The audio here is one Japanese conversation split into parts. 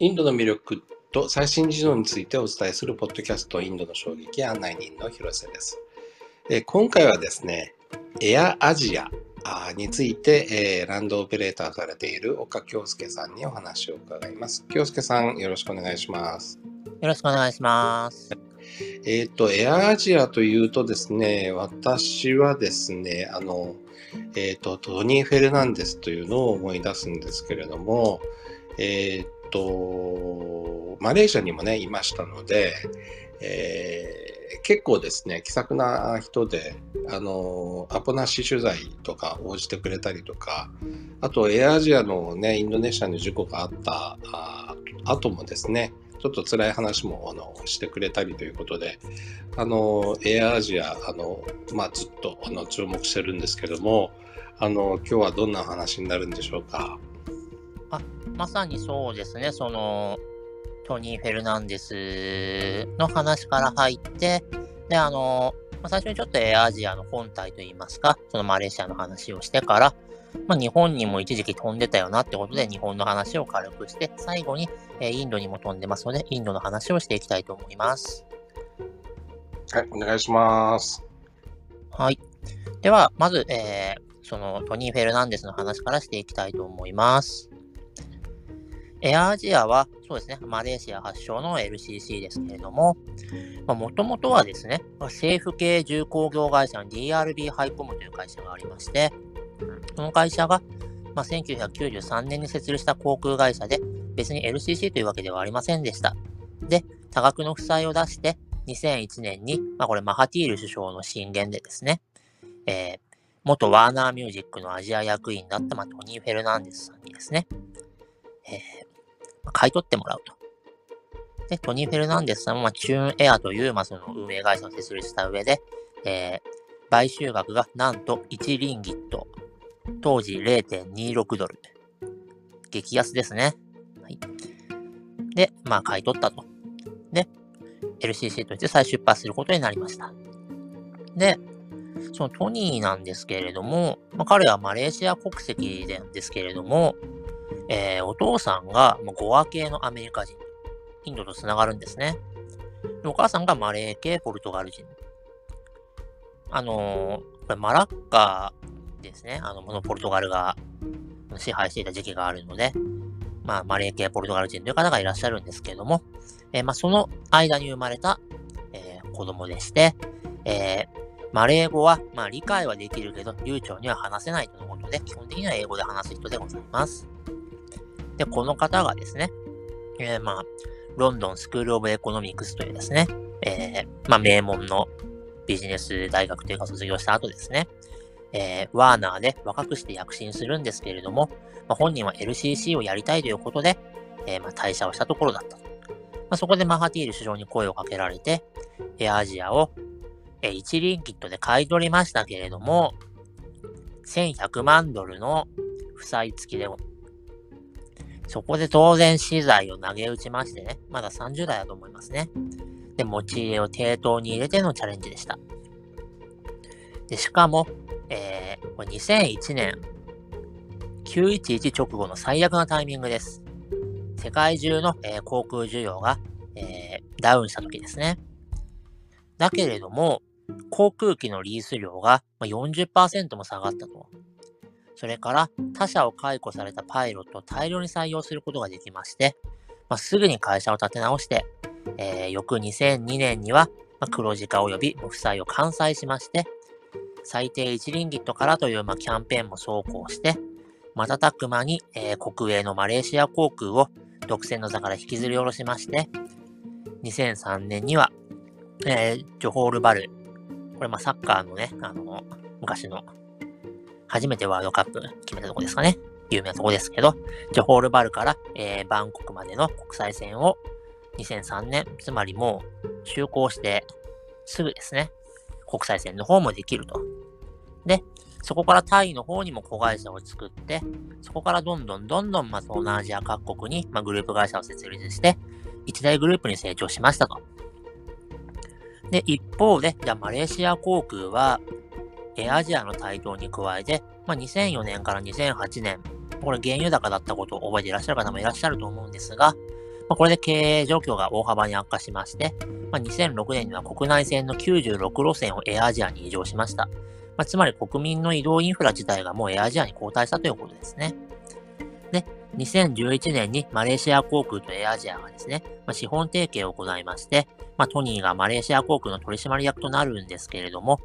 インドの魅力と最新事情についてお伝えするポッドキャストインドの衝撃案内人の広瀬です。え今回はですね、エアアジアについて、えー、ランドオペレーターされている岡京介さんにお話を伺います。京介さん、よろしくお願いします。よろしくお願いします。えっ、ー、と、エアアジアというとですね、私はですね、あの、えっ、ー、と、トニー・フェルナンデスというのを思い出すんですけれども、えっ、と、マレーシアにもね、いましたので、えー、結構ですね、気さくな人で、あの、アポなし取材とか応じてくれたりとか、あと、エアアジアのね、インドネシアの事故があったあ後もですね、ちょっと辛い話もあのしてくれたりということで、あの、エアアジア、あの、まあ、ずっとあの注目してるんですけども、あの、今日はどんな話になるんでしょうか？あ、まさにそうですね、その、トニー・フェルナンデスの話から入って、で、あの、まあ、最初にちょっとエアアジアの本体といいますか、そのマレーシアの話をしてから、まあ、日本にも一時期飛んでたよなってことで、日本の話を軽くして、最後に、えー、インドにも飛んでますので、インドの話をしていきたいと思います。はい、お願いします。はい。では、まず、えー、そのトニー・フェルナンデスの話からしていきたいと思います。エアアジアは、そうですね、マレーシア発祥の LCC ですけれども、もともとはですね、政府系重工業会社の DRB ハイコムという会社がありまして、この会社が、まあ、1993年に設立した航空会社で、別に LCC というわけではありませんでした。で、多額の負債を出して、2001年に、まあ、これマハティール首相の進言でですね、えー、元ワーナーミュージックのアジア役員だった、まあ、トニー・フェルナンデスさんにですね、えー買い取ってもらうと。で、トニー・フェルナンデスさんは、チューンエアという、まあ、その運営会社を設立した上で、えー、買収額がなんと1リンギット。当時0.26ドル。激安ですね。はい。で、まあ、買い取ったと。で、LCC として再出発することになりました。で、そのトニーなんですけれども、まあ、彼はマレーシア国籍なんですけれども、えー、お父さんがゴア系のアメリカ人、インドと繋がるんですね。お母さんがマレー系ポルトガル人。あのー、これマラッカですね。あの、このポルトガルが支配していた時期があるので、まあ、マレー系ポルトガル人という方がいらっしゃるんですけれども、えー、まあ、その間に生まれた、えー、子供でして、えー、マレー語は、まあ、理解はできるけど、流暢には話せないとのことで、基本的には英語で話す人でございます。で、この方がですね、えー、まあ、 London School of Economics というですね、えー、まあ、名門のビジネス大学というか卒業した後ですね、えー、ワーナーで若くして躍進するんですけれども、まあ、本人は LCC をやりたいということで、えー、まあ、退社をしたところだった。まあ、そこでマハティール首相に声をかけられて、エアアジアを、えー、一輪キットで買い取りましたけれども、1100万ドルの負債付きでそこで当然資材を投げ打ちましてね、まだ30代だと思いますね。で、持ち入れを抵当に入れてのチャレンジでした。で、しかも、えー、これ2001年、911直後の最悪なタイミングです。世界中の、えー、航空需要が、えー、ダウンした時ですね。だけれども、航空機のリース量が40%も下がったと。それから他社を解雇されたパイロットを大量に採用することができまして、まあ、すぐに会社を立て直して、えー、翌2002年には、黒字化及び負債を完済しまして、最低1リンギットからという、まあ、キャンペーンも走行して、瞬く間に、えー、国営のマレーシア航空を独占の座から引きずり下ろしまして、2003年には、えー、ジョホールバル、これまあサッカーのね、あの、昔の初めてワールドカップ決めたとこですかね。有名なとこですけど、ジョホールバルから、えー、バンコクまでの国際線を2003年、つまりもう就航してすぐですね、国際線の方もできると。で、そこからタイの方にも子会社を作って、そこからどんどんどんどん、まあ、東南アジア各国に、ま、グループ会社を設立して、一大グループに成長しましたと。で、一方で、じゃあマレーシア航空は、えアジアの台頭に加えて、まあ、2004年から2008年、これ原油高だったことを覚えていらっしゃる方もいらっしゃると思うんですが、まあ、これで経営状況が大幅に悪化しまして、まあ、2006年には国内線の96路線をエアアジアに移乗しました。まあ、つまり国民の移動インフラ自体がもうエアアジアに交代したということですね。で、2011年にマレーシア航空とエアアジアがですね、まあ、資本提携を行いまして、まあ、トニーがマレーシア航空の取締役となるんですけれども、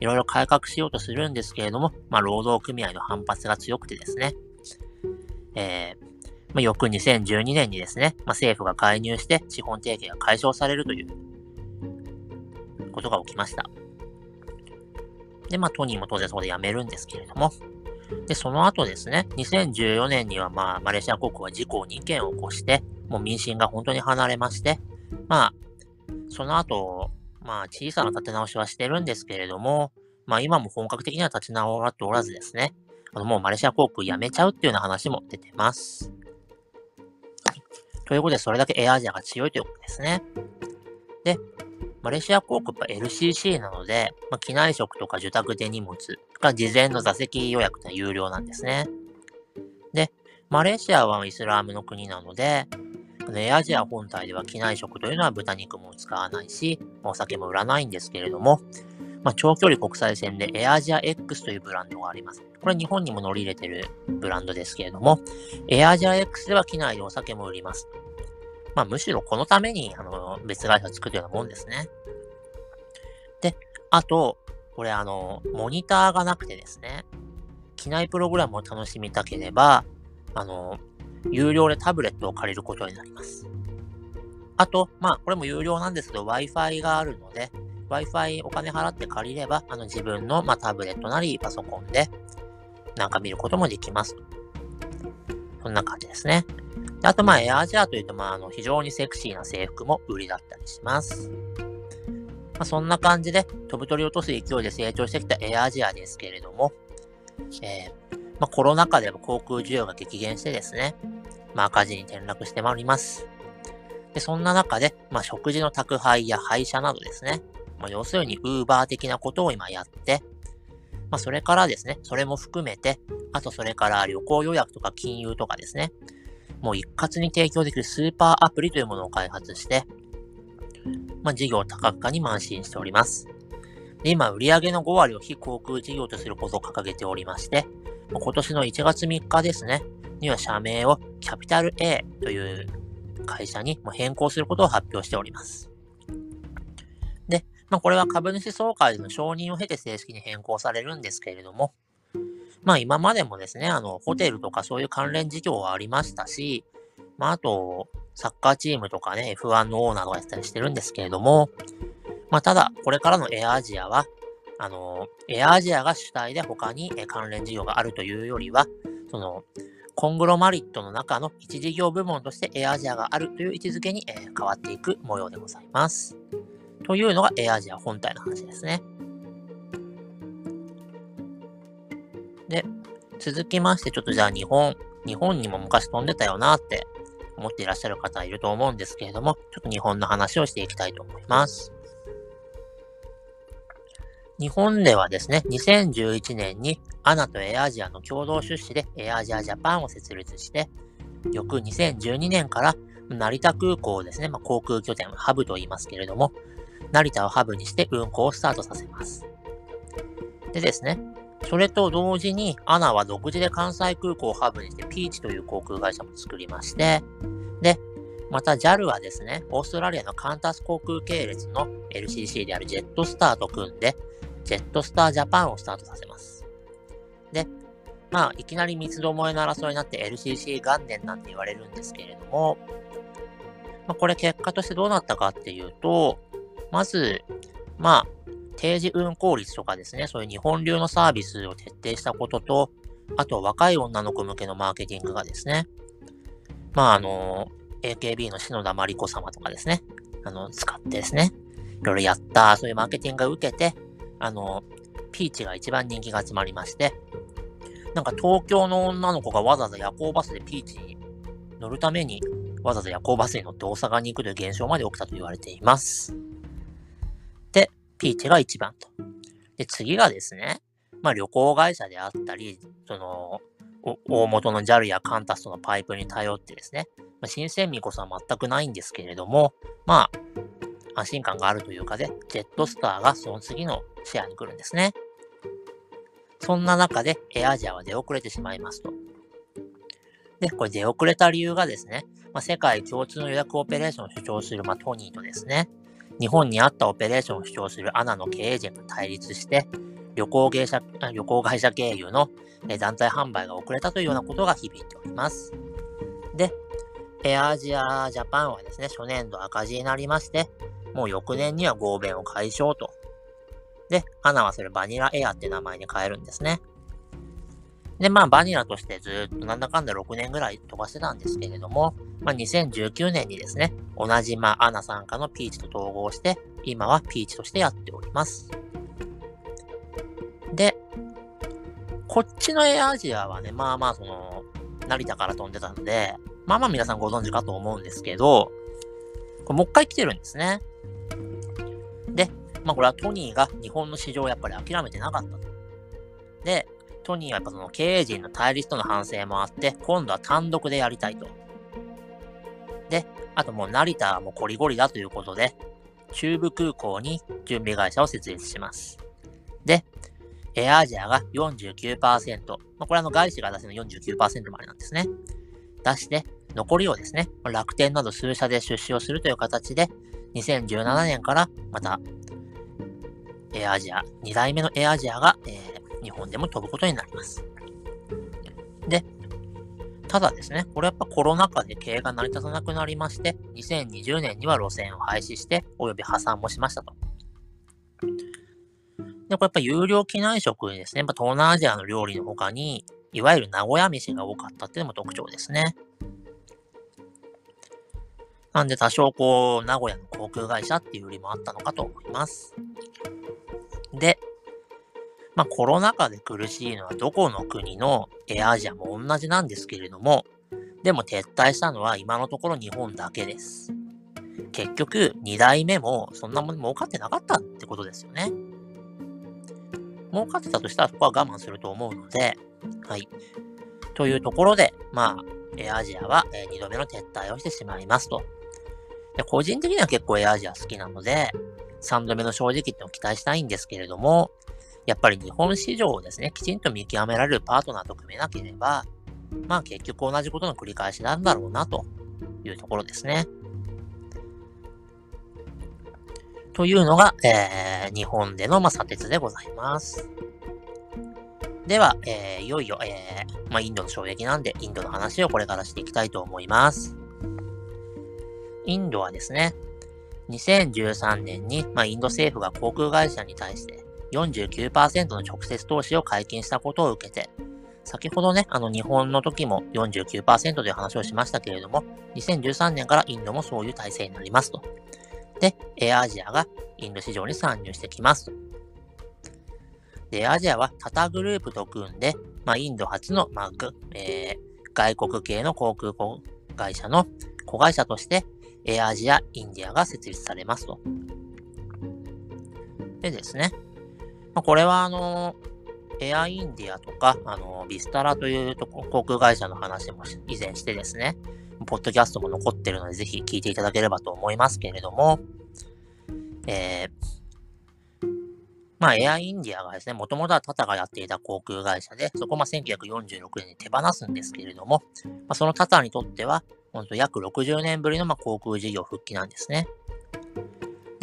いろいろ改革しようとするんですけれども、まあ、労働組合の反発が強くてですね、えー、まあ、翌2012年にですね、まあ、政府が介入して資本提携が解消されるということが起きました。で、まあ、トニーも当然そこで辞めるんですけれども、で、その後ですね、2014年には、まあ、マレーシア国は事故を2件起こして、もう民心が本当に離れまして、まあ、その後、まあ、小さな立て直しはしてるんですけれども、まあ、今も本格的には立ち直らっておらずですね、あの、もうマレーシア航空辞めちゃうっていうような話も出てます。ということで、それだけエアアジアが強いということですね。で、マレーシア航空は LCC なので、まあ、機内食とか受託で荷物が事前の座席予約が有料なんですね。で、マレーシアはイスラームの国なので、エアアジア本体では機内食というのは豚肉も使わないし、お酒も売らないんですけれども、まあ、長距離国際線でエアアジア X というブランドがあります。これ日本にも乗り入れてるブランドですけれども、エアアジア X では機内でお酒も売ります。まあ、むしろこのために、あの、別会社を作るようなもんですね。で、あと、これあの、モニターがなくてですね、機内プログラムを楽しみたければ、あの、有料でタブレットを借りることになります。あと、まあ、これも有料なんですけど、Wi-Fi があるので、Wi-Fi お金払って借りれば、あの自分の、まあ、タブレットなりパソコンでなんか見ることもできます。そんな感じですね。であと、まあ、エアージャーというと、まあ、あの、非常にセクシーな制服も売りだったりします。まあ、そんな感じで、飛ぶ鳥落とす勢いで成長してきたエアアジアですけれども、えー、まあ、コロナ禍でも航空需要が激減してですね、まあ、赤字に転落してまいります。で、そんな中で、まあ、食事の宅配や配車などですね、まあ、要するに Uber 的なことを今やって、まあ、それからですね、それも含めて、あとそれから旅行予約とか金融とかですね、もう一括に提供できるスーパーアプリというものを開発して、まあ、事業多角化に邁進しております。で今、売上の5割を非航空事業とすることを掲げておりまして、今年の1月3日ですね、には社名をキャピタル A という会社に変更することを発表しております。でまあ、これは株主総会での承認を経て正式に変更されるんですけれども、まあ今までもですね、あの、ホテルとかそういう関連事業はありましたし、まああと、サッカーチームとかね、F1 のオーナーがやったりしてるんですけれども、まあただ、これからのエアアジアは、あの、エアアジアが主体で他に関連事業があるというよりは、その、コングロマリットの中の一事業部門としてエアアジアがあるという位置づけに、え変わっていく模様でございます。というのがエアアジア本体の話ですね。で、続きまして、ちょっとじゃあ日本、日本にも昔飛んでたよなって思っていらっしゃる方いると思うんですけれども、ちょっと日本の話をしていきたいと思います。日本ではですね、2011年にアナとエアアジアの共同出資でエアアジアジャパンを設立して、翌2012年から成田空港をですね、まあ、航空拠点、ハブと言いますけれども、成田をハブにして運行をスタートさせます。でですね、それと同時に、アナは独自で関西空港をハブにしてピーチという航空会社も作りまして、また JAL はですね、オーストラリアのカンタス航空系列の LCC であるジェットスターと組んで、ジェットスタージャパンをスタートさせます。で、まあ、いきなり三つどもえの争いになって LCC 元年なんて言われるんですけれども、まあ、これ結果としてどうなったかっていうと、まず、まあ、定時運行率とかですね、そういう日本流のサービスを徹底したことと、あと若い女の子向けのマーケティングがですね、まああの、AKB の篠田麻里子様とかですね、あの、使ってですね、いろいろやった、そういうマーケティングが受けて、あの、ピーチが一番人気が集まりまして、なんか東京の女の子がわざわざ夜行バスでピーチに乗るために、わざわざ夜行バスに乗って大阪に行くという現象まで起きたと言われています。でピーチが1番と。で、次がですね、まあ旅行会社であったり、その、大元の JAL やカンタスとのパイプに頼ってですね、まあ、新鮮味こそは全くないんですけれども、まあ、安心感があるというかで、ジェットスターがその次のシェアに来るんですね。そんな中でエアアジアは出遅れてしまいますと。で、これ出遅れた理由がですね、まあ、世界共通の予約オペレーションを主張する、まあ、トニーとですね、日本にあったオペレーションを主張するアナの経営陣が対立して、旅行会社旅行会社経由の団体販売が遅れたというようなことが響いております。で、エアアジアジャパンはですね、初年度赤字になりまして、もう翌年には合弁を解消と。で、アナはそれバニラエアって名前に変えるんですね。で、まあ、バニラとしてずっとなんだかんだ6年ぐらい飛ばしてたんですけれども、まあ、2019年にですね、同じ、まあ、アナ参加のピーチと統合して、今はピーチとしてやっております。こっちのエアアジアはね、まあまあ、その、成田から飛んでたので、まあまあ皆さんご存知かと思うんですけど、これもう一回来てるんですね。で、まあこれはトニーが日本の市場をやっぱり諦めてなかったと。で、トニーはやっぱその経営陣の対立との反省もあって、今度は単独でやりたいと。で、あともう成田はもうコリゴリだということで、中部空港に準備会社を設立します。エアアジアが49%、まあ、これあの外資が出すの49%までなんですね。出して、残りをですね、楽天など数社で出資をするという形で、2017年からまた、エアアジア、2代目のエアアジアが、えー、日本でも飛ぶことになります。で、ただですね、これやっぱコロナ禍で経営が成り立たなくなりまして、2020年には路線を廃止して、および破産もしましたと。で、これやっぱ有料機内食にですね、やっぱ東南アジアの料理の他に、いわゆる名古屋飯が多かったっていうのも特徴ですね。なんで多少こう、名古屋の航空会社っていうよりもあったのかと思います。で、まあコロナ禍で苦しいのはどこの国のエアアジアも同じなんですけれども、でも撤退したのは今のところ日本だけです。結局、2代目もそんなもの儲かってなかったってことですよね。儲かってたとしたらそこは我慢すると思うので、はい。というところで、まあ、エアアジアは2度目の撤退をしてしまいますと。で個人的には結構エアアジア好きなので、3度目の正直ってのを期待したいんですけれども、やっぱり日本市場をですね、きちんと見極められるパートナーと組めなければ、まあ結局同じことの繰り返しなんだろうなというところですね。というのが、えー、日本での、まあ、砂鉄でございます。では、えー、いよいよ、えー、まあ、インドの衝撃なんで、インドの話をこれからしていきたいと思います。インドはですね、2013年に、まあ、インド政府が航空会社に対して49%の直接投資を解禁したことを受けて、先ほどね、あの日本の時も49%という話をしましたけれども、2013年からインドもそういう体制になりますと。で、エアアジアがインド市場に参入してきます。で、エアアジアはタタグループと組んで、まあ、インド初の、まあえー、外国系の航空会社の子会社として、エアアジアインディアが設立されますと。でですね、まあ、これはあの、エアインディアとか、あの、ビスタラというと航空会社の話も以前してですね、ポッドキャストも残ってるので、ぜひ聞いていただければと思いますけれども、えー、まあ、エアインディアがですね、もともとはタタがやっていた航空会社で、そこま1946年に手放すんですけれども、まあ、そのタタにとっては、本当約60年ぶりのま航空事業復帰なんですね。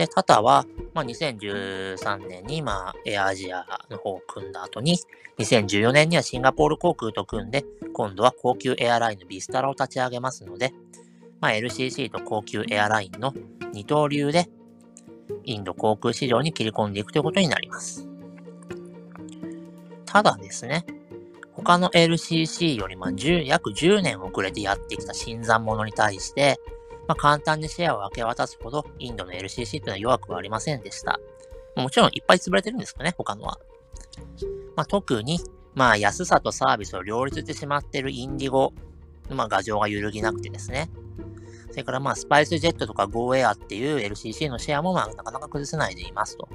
で、タタは、まあ、2013年に、まあ、エアアジアの方を組んだ後に、2014年にはシンガポール航空と組んで、今度は高級エアラインのビスタラを立ち上げますので、まあ、LCC と高級エアラインの二刀流で、インド航空市場に切り込んでいくということになります。ただですね、他の LCC よりも10約10年遅れてやってきた新参者に対して、まあ、簡単にシェアを明け渡すほど、インドの LCC というのは弱くはありませんでした。もちろんいっぱい潰れてるんですかね、他のは。まあ、特に、まあ、安さとサービスを両立してしまっているインディゴ、まあ、画像が揺るぎなくてですね。それから、まあ、スパイスジェットとか GoAir っていう LCC のシェアも、まあ、なかなか崩せないでいますと。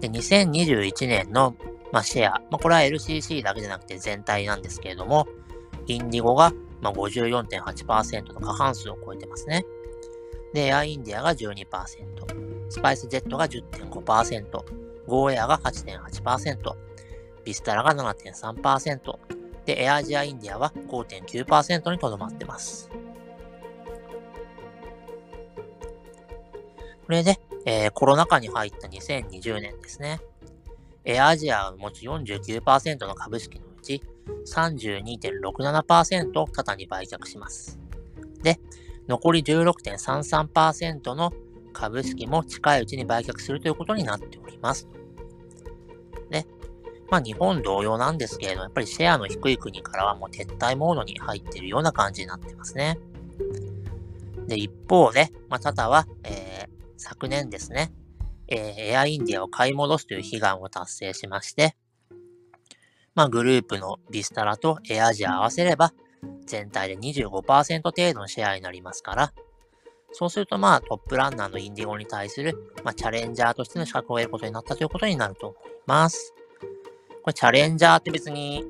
で、2021年のまあ、シェア、まあ、これは LCC だけじゃなくて全体なんですけれども、インディゴがまあ54.8%の過半数を超えてますね。で、エアインディアが12%、スパイスジェットが10.5%、ゴーエアが8.8%、ビスタラが7.3%、で、エアジアインディアは5.9%にとどまってます。これで、えー、コロナ禍に入った2020年ですね。エアアジアを持つ49%の株式のうち32.67%をタタに売却します。で、残り16.33%の株式も近いうちに売却するということになっております。で、まあ日本同様なんですけれども、やっぱりシェアの低い国からはもう撤退モードに入っているような感じになってますね。で、一方で、まあ、タタは、えー、昨年ですね、えー、エアインディアを買い戻すという悲願を達成しまして、まあ、グループのビスタラとエアジア合わせれば、全体で25%程度のシェアになりますから、そうするとまあトップランナーのインディゴに対する、まあ、チャレンジャーとしての資格を得ることになったということになると思います。これチャレンジャーって別に、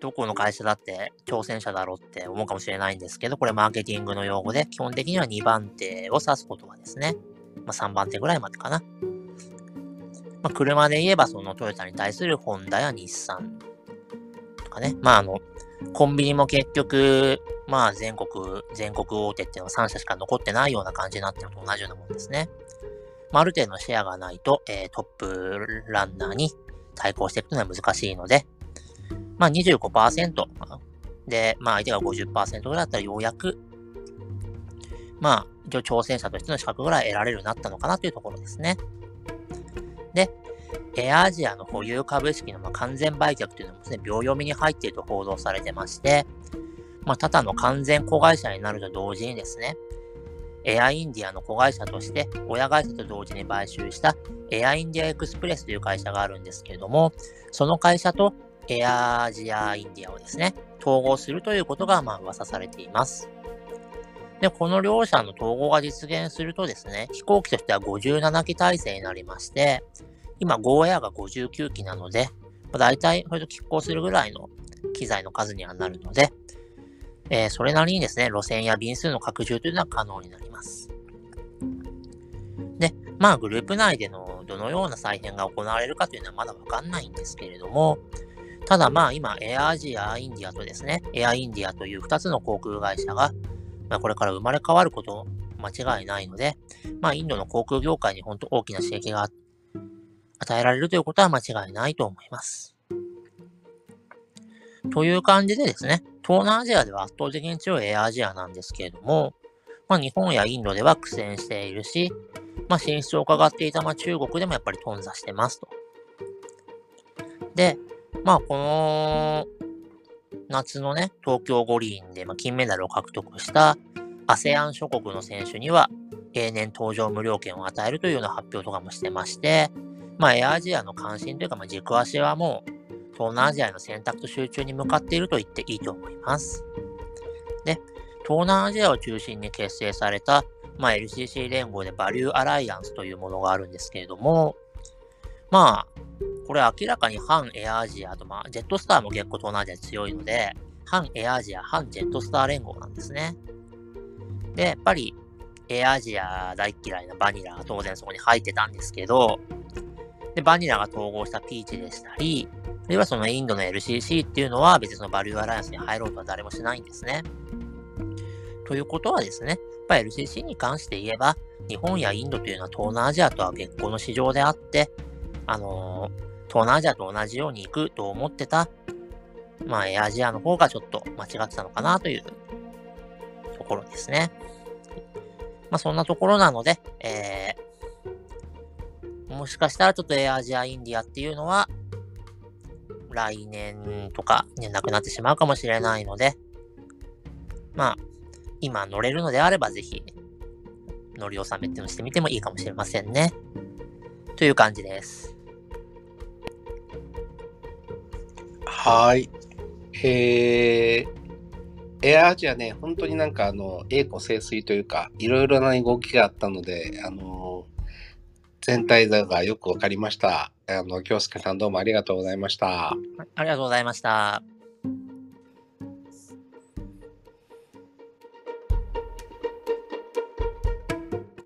どこの会社だって挑戦者だろうって思うかもしれないんですけど、これマーケティングの用語で、基本的には2番手を指す言葉ですね。まあ、3番手ぐらいまでかな。まあ、車で言えばそのトヨタに対するホンダや日産とかね。まあ、あの、コンビニも結局、まあ、全国、全国大手っていうのは3社しか残ってないような感じになってるのと同じようなもんですね。まあ、ある程度のシェアがないと、えー、トップランナーに対抗していくのは難しいので、まあ25%で、まあ相手が50%ぐらいだったらようやく、まあ一応挑戦者としての資格ぐらい得られるようになったのかなというところですね。で、エアアジアの保有株式のま完全売却というのもですね、秒読みに入っていると報道されてまして、まあ、ただの完全子会社になると同時にですね、エアインディアの子会社として、親会社と同時に買収したエアインディアエクスプレスという会社があるんですけれども、その会社とエアアジアインディアをですね、統合するということが、まあ、噂されています。で、この両社の統合が実現するとですね、飛行機としては57機体制になりまして、今、ゴーエアが59機なので、まあ、大体、それと拮抗するぐらいの機材の数にはなるので、えー、それなりにですね、路線や便数の拡充というのは可能になります。で、まあ、グループ内でのどのような再編が行われるかというのはまだわかんないんですけれども、ただまあ今、エアアジア、インディアとですね、エアインディアという2つの航空会社が、まあ、これから生まれ変わること間違いないので、まあインドの航空業界に本当大きな刺激が与えられるということは間違いないと思います。という感じでですね、東南アジアでは圧倒的に強いエアアジアなんですけれども、まあ日本やインドでは苦戦しているし、まあ進出を伺っていたま中国でもやっぱり頓挫してますと。で、まあ、この夏のね、東京五輪で、ま金メダルを獲得した ASEAN 諸国の選手には、永年搭乗無料券を与えるというような発表とかもしてまして、まあ、エアアジアの関心というか、まあ、軸足はもう、東南アジアへの選択と集中に向かっていると言っていいと思います。で、東南アジアを中心に結成された、まあ、LCC 連合でバリューアライアンスというものがあるんですけれども、まあ、これ明らかに反エアアジアと、まあ、ジェットスターも結構東南アジア強いので、反エアアジア、反ジェットスター連合なんですね。で、やっぱり、エアアジア大嫌いなバニラが当然そこに入ってたんですけど、で、バニラが統合したピーチでしたり、あるいはそのインドの LCC っていうのは別にそのバリューアライアンスに入ろうとは誰もしないんですね。ということはですね、やっぱ LCC に関して言えば、日本やインドというのは東南アジアとは別個の市場であって、あのー東南アジアと同じように行くと思ってた、まあ、エアジアの方がちょっと間違ってたのかなというところですね。まあ、そんなところなので、えー、もしかしたらちょっとエアジアインディアっていうのは、来年とかになくなってしまうかもしれないので、まあ、今乗れるのであればぜひ、乗り納めっていうのしてみてもいいかもしれませんね。という感じです。はい。えー、エアアジアね、本当になんかあの、栄枯盛衰というか、いろいろな動きがあったので、あの、全体像がよくわかりました。あの、京介さんどうもありがとうございました。ありがとうございました。